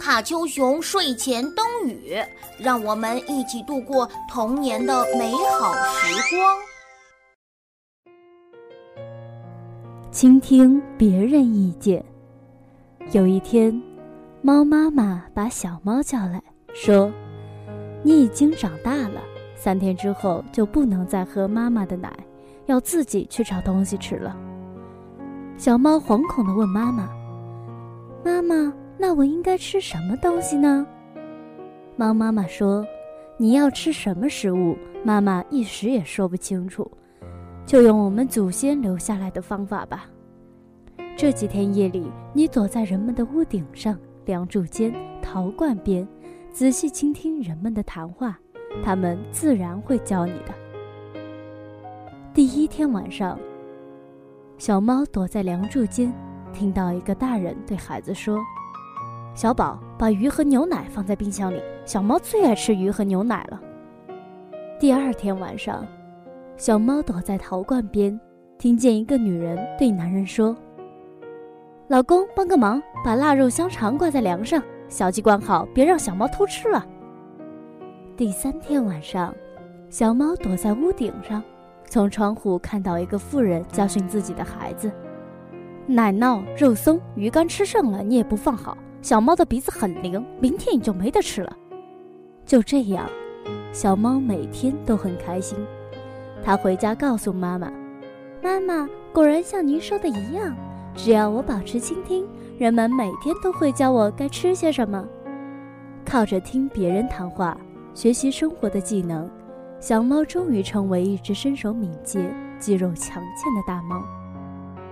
卡丘熊睡前灯语，让我们一起度过童年的美好时光。倾听别人意见。有一天，猫妈妈把小猫叫来说：“你已经长大了，三天之后就不能再喝妈妈的奶，要自己去找东西吃了。”小猫惶恐地问妈妈：“妈妈，那我应该吃什么东西呢？”猫妈妈说：“你要吃什么食物，妈妈一时也说不清楚。”就用我们祖先留下来的方法吧。这几天夜里，你躲在人们的屋顶上、梁柱间、陶罐边，仔细倾听人们的谈话，他们自然会教你的。第一天晚上，小猫躲在梁柱间，听到一个大人对孩子说：“小宝，把鱼和牛奶放在冰箱里，小猫最爱吃鱼和牛奶了。”第二天晚上。小猫躲在陶罐边，听见一个女人对男人说：“老公，帮个忙，把腊肉香肠挂在梁上，小鸡关好，别让小猫偷吃了。”第三天晚上，小猫躲在屋顶上，从窗户看到一个妇人教训自己的孩子：“奶酪、肉松、鱼干吃剩了，你也不放好，小猫的鼻子很灵，明天你就没得吃了。”就这样，小猫每天都很开心。它回家告诉妈妈：“妈妈，果然像您说的一样，只要我保持倾听，人们每天都会教我该吃些什么。”靠着听别人谈话，学习生活的技能，小猫终于成为一只身手敏捷、肌肉强健的大猫。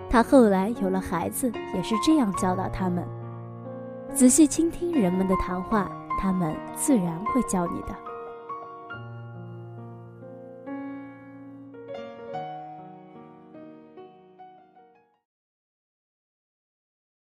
它后来有了孩子，也是这样教导他们：仔细倾听人们的谈话，他们自然会教你的。